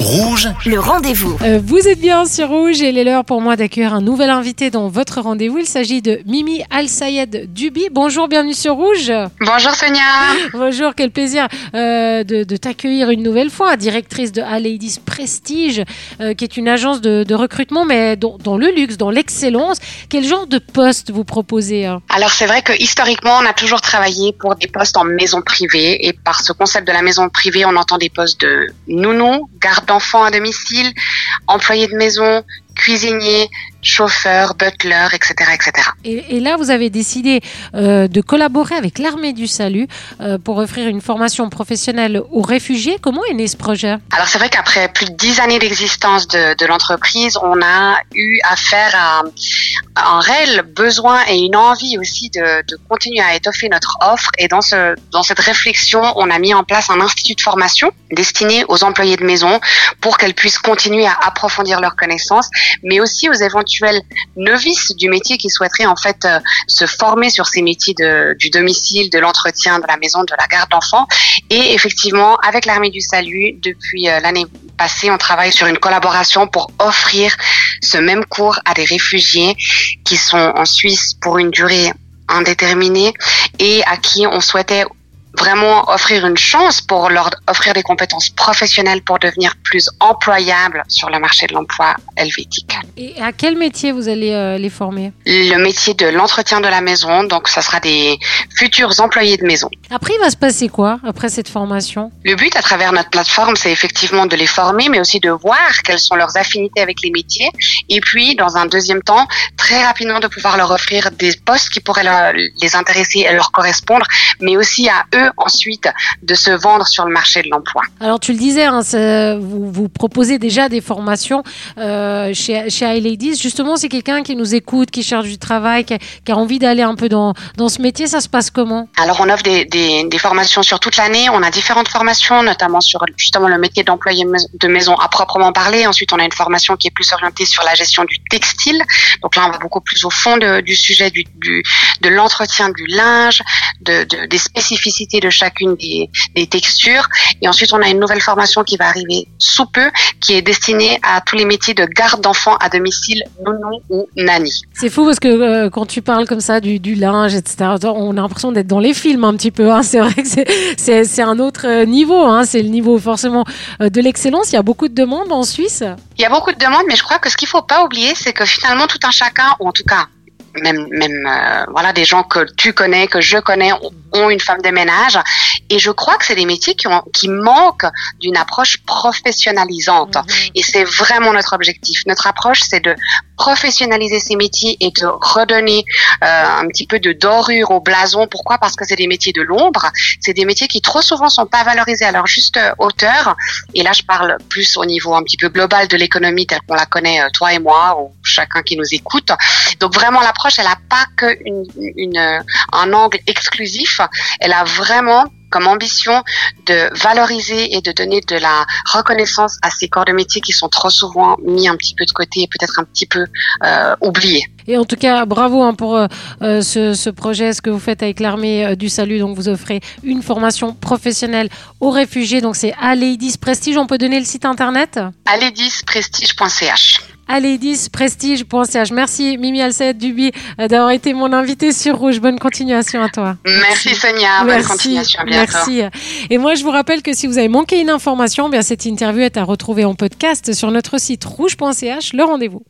Rouge, Le rendez-vous. Euh, vous êtes bien sur Rouge et il est l'heure pour moi d'accueillir un nouvel invité dans votre rendez-vous. Il s'agit de Mimi Al-Sayed Dubi. Bonjour, bienvenue sur Rouge. Bonjour Sonia. Bonjour, quel plaisir euh, de, de t'accueillir une nouvelle fois, directrice de A-Ladies Prestige, euh, qui est une agence de, de recrutement, mais dans, dans le luxe, dans l'excellence. Quel genre de poste vous proposez hein? Alors c'est vrai que historiquement on a toujours travaillé pour des postes en maison privée et par ce concept de la maison privée on entend des postes de nounou, garde d'enfants à domicile, employé de maison, cuisinier, chauffeur, butler, etc., etc. et, et là, vous avez décidé euh, de collaborer avec l'Armée du Salut euh, pour offrir une formation professionnelle aux réfugiés. Comment est né ce projet? Alors c'est vrai qu'après plus de dix années d'existence de, de l'entreprise, on a eu affaire à un réel besoin et une envie aussi de, de continuer à étoffer notre offre. Et dans ce dans cette réflexion, on a mis en place un institut de formation destiné aux employés de maison pour qu'elles puissent continuer à approfondir leurs connaissances, mais aussi aux éventuels novices du métier qui souhaiteraient en fait euh, se former sur ces métiers de, du domicile, de l'entretien, de la maison, de la garde d'enfants. Et effectivement, avec l'Armée du Salut, depuis euh, l'année passée, on travaille sur une collaboration pour offrir ce même cours à des réfugiés qui sont en Suisse pour une durée indéterminée et à qui on souhaitait vraiment offrir une chance pour leur offrir des compétences professionnelles pour devenir plus employables sur le marché de l'emploi helvétique. Et à quel métier vous allez euh, les former? Le métier de l'entretien de la maison, donc ça sera des futurs employés de maison. Après, il va se passer quoi après cette formation? Le but à travers notre plateforme, c'est effectivement de les former, mais aussi de voir quelles sont leurs affinités avec les métiers. Et puis, dans un deuxième temps, très rapidement de pouvoir leur offrir des postes qui pourraient leur- les intéresser et leur correspondre, mais aussi à eux ensuite de se vendre sur le marché de l'emploi. Alors, tu le disais, hein, vous, vous proposez déjà des formations euh, chez, chez iLadies. Justement, c'est quelqu'un qui nous écoute, qui cherche du travail, qui a, qui a envie d'aller un peu dans, dans ce métier. Ça se passe comment? Alors, on offre des, des, des formations sur toute l'année. On a différentes formations, notamment sur justement le métier d'employé de maison à proprement parler. Ensuite, on a une formation qui est plus orientée sur la gestion du textile. Donc là, on va beaucoup plus au fond de- du sujet du, du- de l'entretien du linge, de, de- des spécificités de chacune des, des textures. Et ensuite, on a une nouvelle formation qui va arriver sous peu, qui est destinée à tous les métiers de garde d'enfants à domicile, nounou ou nanny. C'est fou parce que euh, quand tu parles comme ça du, du linge, etc., on a l'impression d'être dans les films un petit peu. Hein. C'est vrai que c'est- un autre euh, niveau. Hein. C'est le niveau forcément euh, de l'excellence. Il y a beaucoup de demandes en Suisse. Il y a beaucoup de demandes, mais je crois que ce qu'il faut pas oublier, c'est que finalement tout un chacun, ou en tout cas même même euh, voilà des gens que tu connais, que je connais, ont- ont une femme de ménage, et je crois que c'est des métiers qui ont qui manquent d'une approche professionnalisante. Et c'est vraiment notre objectif. Notre approche, c'est de professionnaliser ces métiers et de redonner euh, un petit peu de dorure au blason. Pourquoi? Parce que c'est des métiers de l'ombre. C'est des métiers qui trop souvent sont pas valorisés à leur juste hauteur. Et là, je parle plus au niveau un petit peu global de l'économie telle qu'on la connaît, euh, toi et moi, ou chacun qui nous écoute. Donc vraiment, l'approche, elle n'a pas que une, une, un angle exclusif. Elle a vraiment comme ambition de valoriser et de donner de la reconnaissance à ces corps de métier qui sont trop souvent mis un petit peu de côté et peut-être un petit peu euh, oubliés. Et en tout cas, bravo hein, pour euh, euh, ce, ce projet, ce que vous faites avec l'armée euh, du salut. Donc, vous offrez une formation professionnelle aux réfugiés. Donc, c'est A-Ladies Prestige. On peut donner le site internet? Alédisprestige.ch aledisprestige.ch. Merci Mimi Alcet Duby euh, d'avoir été mon invité sur Rouge. Bonne continuation à toi. Merci Sonia, bonne continuation, à bientôt. Merci. Et moi, je vous rappelle que si vous avez manqué une information, bien cette interview est à retrouver en podcast sur notre site rouge.ch. Le rendez-vous.